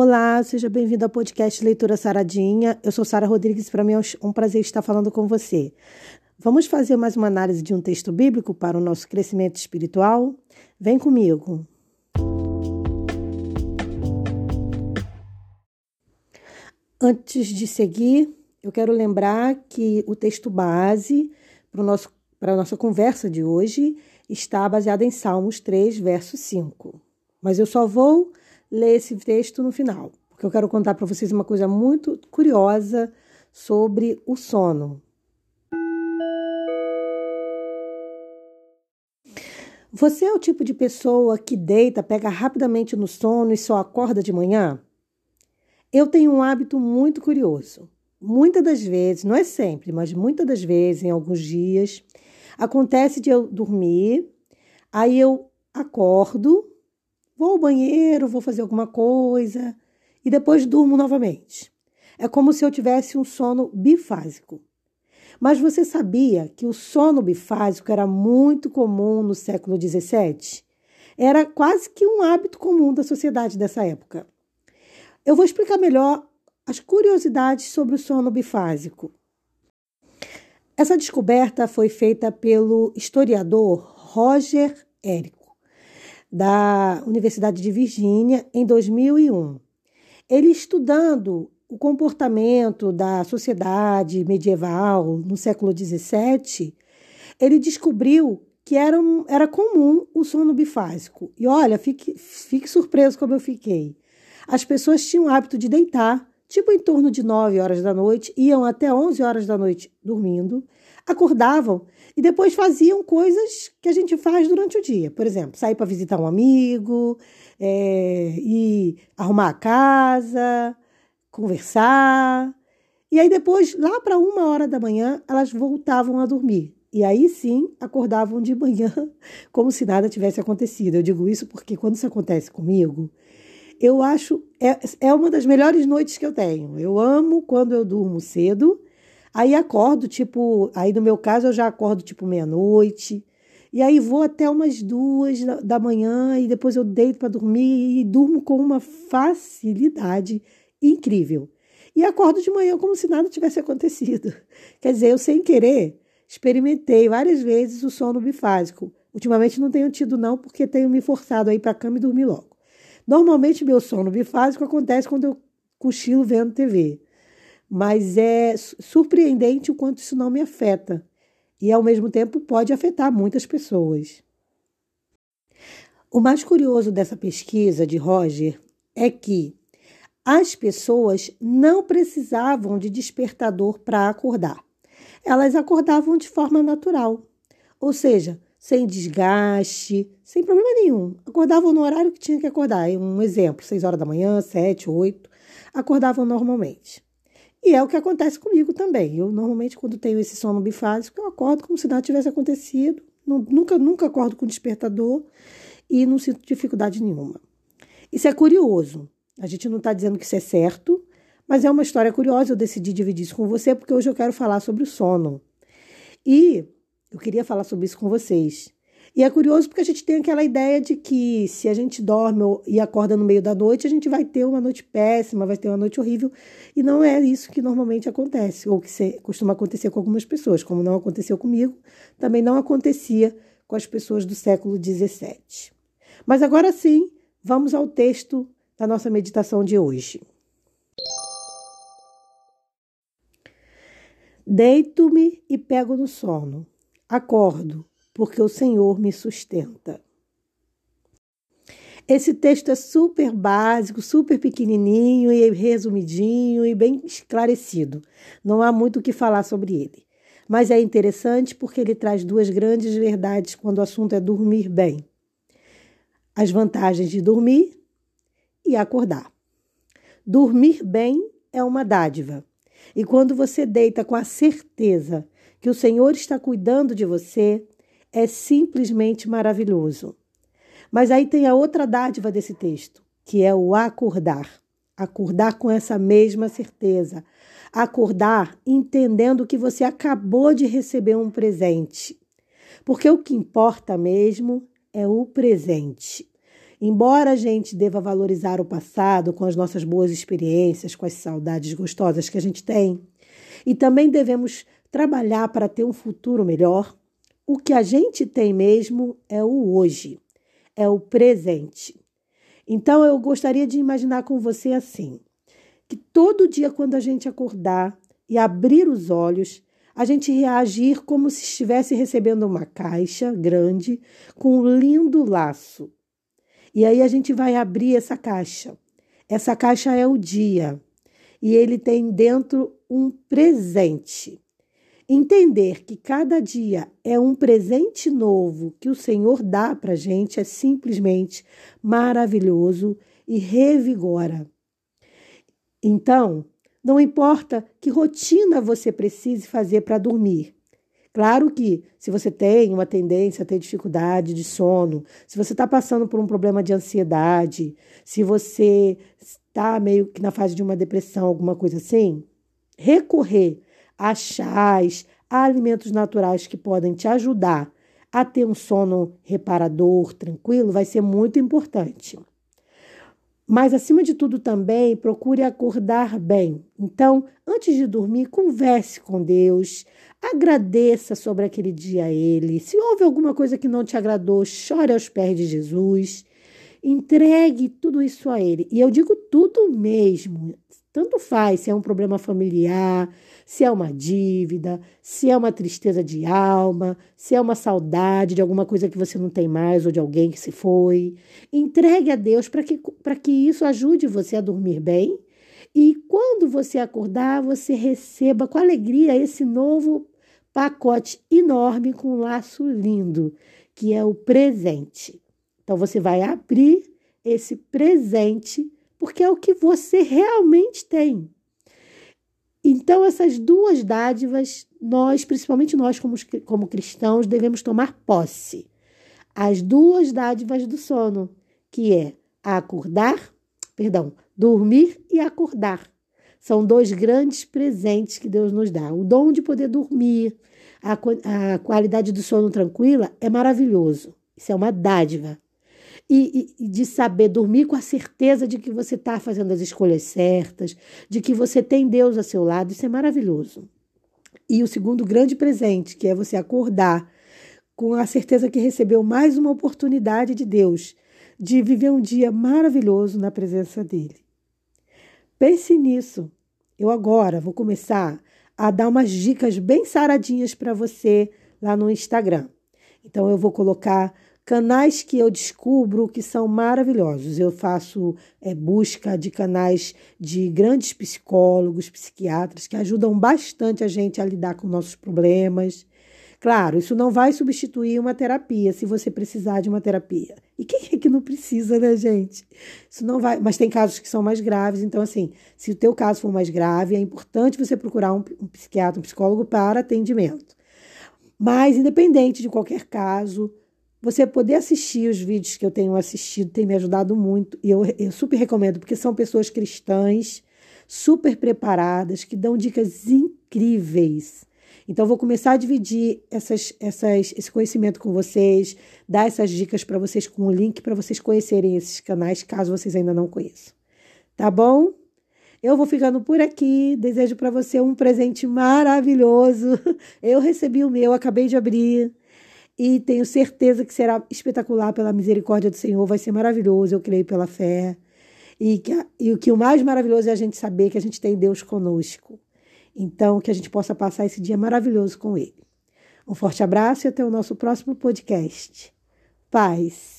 Olá, seja bem-vindo ao podcast Leitura Saradinha. Eu sou Sara Rodrigues, para mim é um prazer estar falando com você. Vamos fazer mais uma análise de um texto bíblico para o nosso crescimento espiritual? Vem comigo. Antes de seguir, eu quero lembrar que o texto base para, nosso, para a nossa conversa de hoje está baseado em Salmos 3, verso 5. Mas eu só vou ler esse texto no final, porque eu quero contar para vocês uma coisa muito curiosa sobre o sono. Você é o tipo de pessoa que deita, pega rapidamente no sono e só acorda de manhã? Eu tenho um hábito muito curioso. Muitas das vezes, não é sempre, mas muitas das vezes, em alguns dias, acontece de eu dormir, aí eu acordo, Vou ao banheiro, vou fazer alguma coisa e depois durmo novamente. É como se eu tivesse um sono bifásico. Mas você sabia que o sono bifásico era muito comum no século XVII? Era quase que um hábito comum da sociedade dessa época. Eu vou explicar melhor as curiosidades sobre o sono bifásico. Essa descoberta foi feita pelo historiador Roger Eric da Universidade de Virgínia em 2001. Ele estudando o comportamento da sociedade medieval no século XVII, ele descobriu que era, era comum o sono bifásico. E olha, fique, fique surpreso como eu fiquei. As pessoas tinham o hábito de deitar, tipo em torno de 9 horas da noite, iam até 11 horas da noite dormindo, acordavam e depois faziam coisas que a gente faz durante o dia. Por exemplo, sair para visitar um amigo, é, ir arrumar a casa, conversar. E aí depois, lá para uma hora da manhã, elas voltavam a dormir. E aí sim acordavam de manhã como se nada tivesse acontecido. Eu digo isso porque quando isso acontece comigo, eu acho é, é uma das melhores noites que eu tenho. Eu amo quando eu durmo cedo Aí acordo, tipo, aí no meu caso eu já acordo tipo meia-noite. E aí vou até umas duas da manhã e depois eu deito para dormir e durmo com uma facilidade incrível. E acordo de manhã como se nada tivesse acontecido. Quer dizer, eu sem querer experimentei várias vezes o sono bifásico. Ultimamente não tenho tido não, porque tenho me forçado a ir para a cama e dormir logo. Normalmente meu sono bifásico acontece quando eu cochilo vendo TV mas é surpreendente o quanto isso não me afeta e, ao mesmo tempo, pode afetar muitas pessoas. O mais curioso dessa pesquisa de Roger é que as pessoas não precisavam de despertador para acordar. Elas acordavam de forma natural, ou seja, sem desgaste, sem problema nenhum. Acordavam no horário que tinha que acordar. Um exemplo, 6 horas da manhã, 7, 8, acordavam normalmente. E é o que acontece comigo também. Eu normalmente, quando tenho esse sono bifásico, eu acordo como se nada tivesse acontecido. Nunca, nunca acordo com despertador e não sinto dificuldade nenhuma. Isso é curioso. A gente não está dizendo que isso é certo, mas é uma história curiosa. Eu decidi dividir isso com você porque hoje eu quero falar sobre o sono. E eu queria falar sobre isso com vocês. E é curioso porque a gente tem aquela ideia de que se a gente dorme e acorda no meio da noite, a gente vai ter uma noite péssima, vai ter uma noite horrível. E não é isso que normalmente acontece, ou que costuma acontecer com algumas pessoas, como não aconteceu comigo, também não acontecia com as pessoas do século XVII. Mas agora sim, vamos ao texto da nossa meditação de hoje. Deito-me e pego no sono. Acordo porque o Senhor me sustenta. Esse texto é super básico, super pequenininho e resumidinho e bem esclarecido. Não há muito o que falar sobre ele. Mas é interessante porque ele traz duas grandes verdades quando o assunto é dormir bem: as vantagens de dormir e acordar. Dormir bem é uma dádiva. E quando você deita com a certeza que o Senhor está cuidando de você, é simplesmente maravilhoso. Mas aí tem a outra dádiva desse texto, que é o acordar. Acordar com essa mesma certeza. Acordar entendendo que você acabou de receber um presente. Porque o que importa mesmo é o presente. Embora a gente deva valorizar o passado com as nossas boas experiências, com as saudades gostosas que a gente tem, e também devemos trabalhar para ter um futuro melhor, o que a gente tem mesmo é o hoje, é o presente. Então eu gostaria de imaginar com você assim: que todo dia, quando a gente acordar e abrir os olhos, a gente reagir como se estivesse recebendo uma caixa grande com um lindo laço. E aí a gente vai abrir essa caixa. Essa caixa é o dia e ele tem dentro um presente. Entender que cada dia é um presente novo que o Senhor dá para a gente é simplesmente maravilhoso e revigora. Então, não importa que rotina você precise fazer para dormir. Claro que, se você tem uma tendência a ter dificuldade de sono, se você está passando por um problema de ansiedade, se você está meio que na fase de uma depressão, alguma coisa assim, recorrer a chás, a alimentos naturais que podem te ajudar a ter um sono reparador, tranquilo, vai ser muito importante. Mas, acima de tudo, também procure acordar bem. Então, antes de dormir, converse com Deus, agradeça sobre aquele dia a Ele. Se houve alguma coisa que não te agradou, chore aos pés de Jesus. Entregue tudo isso a Ele. E eu digo tudo mesmo. Tanto faz se é um problema familiar, se é uma dívida, se é uma tristeza de alma, se é uma saudade de alguma coisa que você não tem mais ou de alguém que se foi. Entregue a Deus para que, que isso ajude você a dormir bem. E quando você acordar, você receba com alegria esse novo pacote enorme com um laço lindo, que é o presente. Então você vai abrir esse presente porque é o que você realmente tem. Então, essas duas dádivas, nós, principalmente nós como, como cristãos, devemos tomar posse. As duas dádivas do sono, que é acordar, perdão, dormir e acordar. São dois grandes presentes que Deus nos dá. O dom de poder dormir, a, a qualidade do sono tranquila é maravilhoso. Isso é uma dádiva e, e, de saber dormir com a certeza de que você está fazendo as escolhas certas, de que você tem Deus a seu lado, isso é maravilhoso. E o segundo grande presente, que é você acordar com a certeza que recebeu mais uma oportunidade de Deus de viver um dia maravilhoso na presença dele. Pense nisso. Eu agora vou começar a dar umas dicas bem saradinhas para você lá no Instagram. Então eu vou colocar canais que eu descubro que são maravilhosos. Eu faço é, busca de canais de grandes psicólogos, psiquiatras que ajudam bastante a gente a lidar com nossos problemas. Claro, isso não vai substituir uma terapia se você precisar de uma terapia. E quem é que não precisa, né, gente? Isso não vai. Mas tem casos que são mais graves. Então, assim, se o teu caso for mais grave, é importante você procurar um, um psiquiatra, um psicólogo para atendimento. Mas, independente de qualquer caso, você poder assistir os vídeos que eu tenho assistido tem me ajudado muito e eu, eu super recomendo, porque são pessoas cristãs, super preparadas, que dão dicas incríveis. Então, vou começar a dividir essas, essas, esse conhecimento com vocês, dar essas dicas para vocês com o link para vocês conhecerem esses canais, caso vocês ainda não conheçam. Tá bom? Eu vou ficando por aqui. Desejo para você um presente maravilhoso. Eu recebi o meu, acabei de abrir e tenho certeza que será espetacular pela misericórdia do Senhor, vai ser maravilhoso, eu creio pela fé. E, que, e o que o mais maravilhoso é a gente saber que a gente tem Deus conosco. Então, que a gente possa passar esse dia maravilhoso com Ele. Um forte abraço e até o nosso próximo podcast. Paz.